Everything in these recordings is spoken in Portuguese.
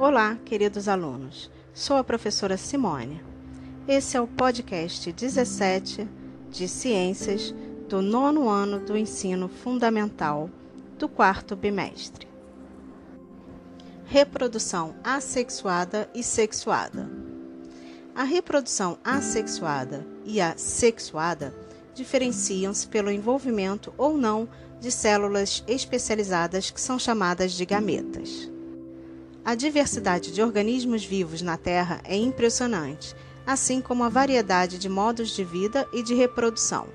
Olá, queridos alunos. Sou a professora Simone. Esse é o podcast 17 de Ciências do nono ano do ensino fundamental do quarto bimestre. Reprodução assexuada e sexuada. A reprodução assexuada e a sexuada diferenciam-se pelo envolvimento ou não de células especializadas que são chamadas de gametas. A diversidade de organismos vivos na Terra é impressionante, assim como a variedade de modos de vida e de reprodução.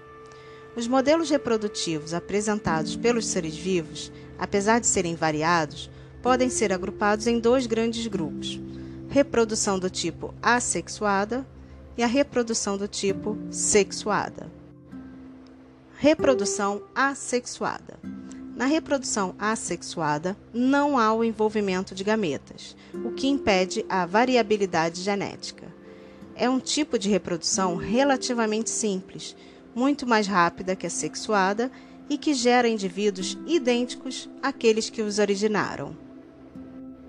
Os modelos reprodutivos apresentados pelos seres vivos, apesar de serem variados, podem ser agrupados em dois grandes grupos: reprodução do tipo assexuada e a reprodução do tipo sexuada. Reprodução assexuada. Na reprodução assexuada, não há o envolvimento de gametas, o que impede a variabilidade genética. É um tipo de reprodução relativamente simples, muito mais rápida que a sexuada e que gera indivíduos idênticos àqueles que os originaram.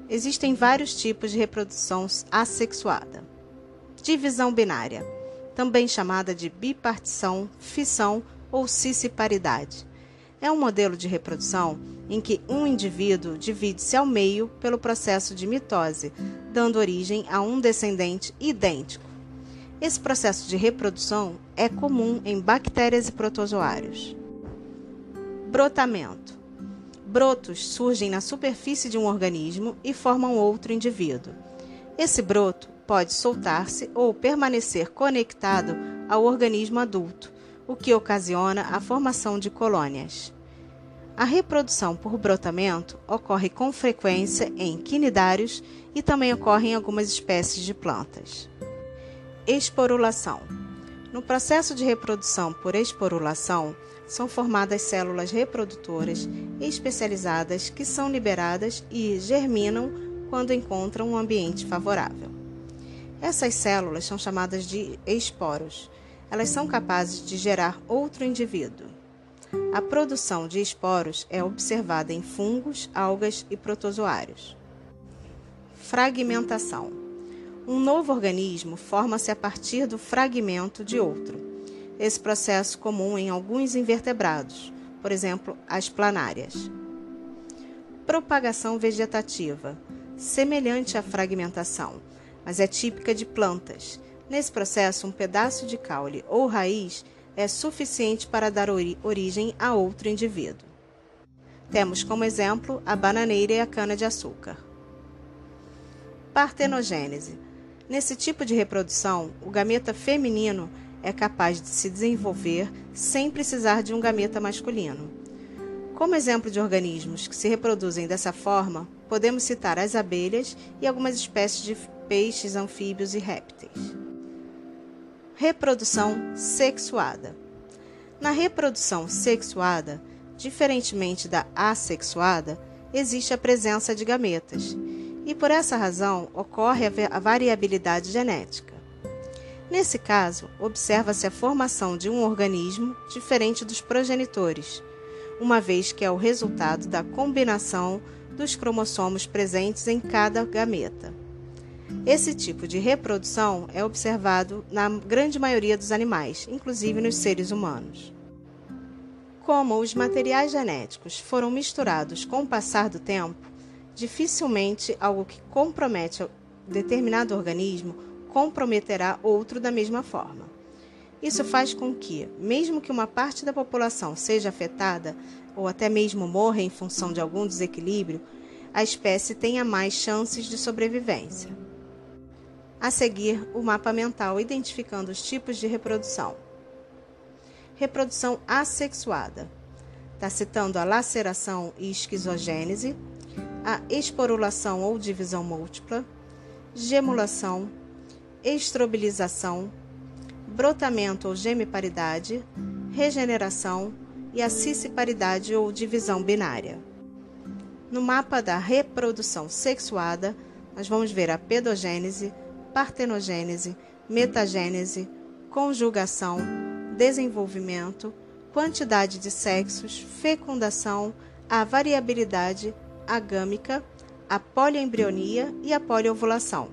Existem vários tipos de reprodução assexuada. Divisão binária, também chamada de bipartição, fissão ou cisparidade. É um modelo de reprodução em que um indivíduo divide-se ao meio pelo processo de mitose, dando origem a um descendente idêntico. Esse processo de reprodução é comum em bactérias e protozoários. Brotamento. Brotos surgem na superfície de um organismo e formam outro indivíduo. Esse broto pode soltar-se ou permanecer conectado ao organismo adulto, o que ocasiona a formação de colônias. A reprodução por brotamento ocorre com frequência em quinidários e também ocorre em algumas espécies de plantas. Esporulação. No processo de reprodução por esporulação, são formadas células reprodutoras especializadas que são liberadas e germinam quando encontram um ambiente favorável. Essas células são chamadas de esporos elas são capazes de gerar outro indivíduo. A produção de esporos é observada em fungos, algas e protozoários. Fragmentação. Um novo organismo forma-se a partir do fragmento de outro. Esse processo comum em alguns invertebrados, por exemplo, as planárias. Propagação vegetativa. Semelhante à fragmentação, mas é típica de plantas Nesse processo, um pedaço de caule ou raiz é suficiente para dar ori origem a outro indivíduo. Temos como exemplo a bananeira e a cana-de-açúcar. Partenogênese. Nesse tipo de reprodução, o gameta feminino é capaz de se desenvolver sem precisar de um gameta masculino. Como exemplo de organismos que se reproduzem dessa forma, podemos citar as abelhas e algumas espécies de peixes, anfíbios e répteis. Reprodução sexuada. Na reprodução sexuada, diferentemente da assexuada, existe a presença de gametas, e por essa razão ocorre a variabilidade genética. Nesse caso, observa-se a formação de um organismo diferente dos progenitores, uma vez que é o resultado da combinação dos cromossomos presentes em cada gameta. Esse tipo de reprodução é observado na grande maioria dos animais, inclusive nos seres humanos. Como os materiais genéticos foram misturados com o passar do tempo, dificilmente algo que compromete determinado organismo comprometerá outro da mesma forma. Isso faz com que, mesmo que uma parte da população seja afetada ou até mesmo morra em função de algum desequilíbrio, a espécie tenha mais chances de sobrevivência. A seguir, o mapa mental identificando os tipos de reprodução. Reprodução assexuada. Está citando a laceração e esquizogênese, a esporulação ou divisão múltipla, gemulação, estrobilização, brotamento ou gemiparidade, regeneração e a cisparidade ou divisão binária. No mapa da reprodução sexuada, nós vamos ver a pedogênese, partenogênese, metagênese, conjugação, desenvolvimento, quantidade de sexos, fecundação, a variabilidade agâmica, a poliembrionia e a poliovulação.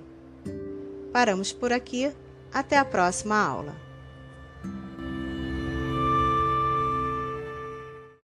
Paramos por aqui. Até a próxima aula.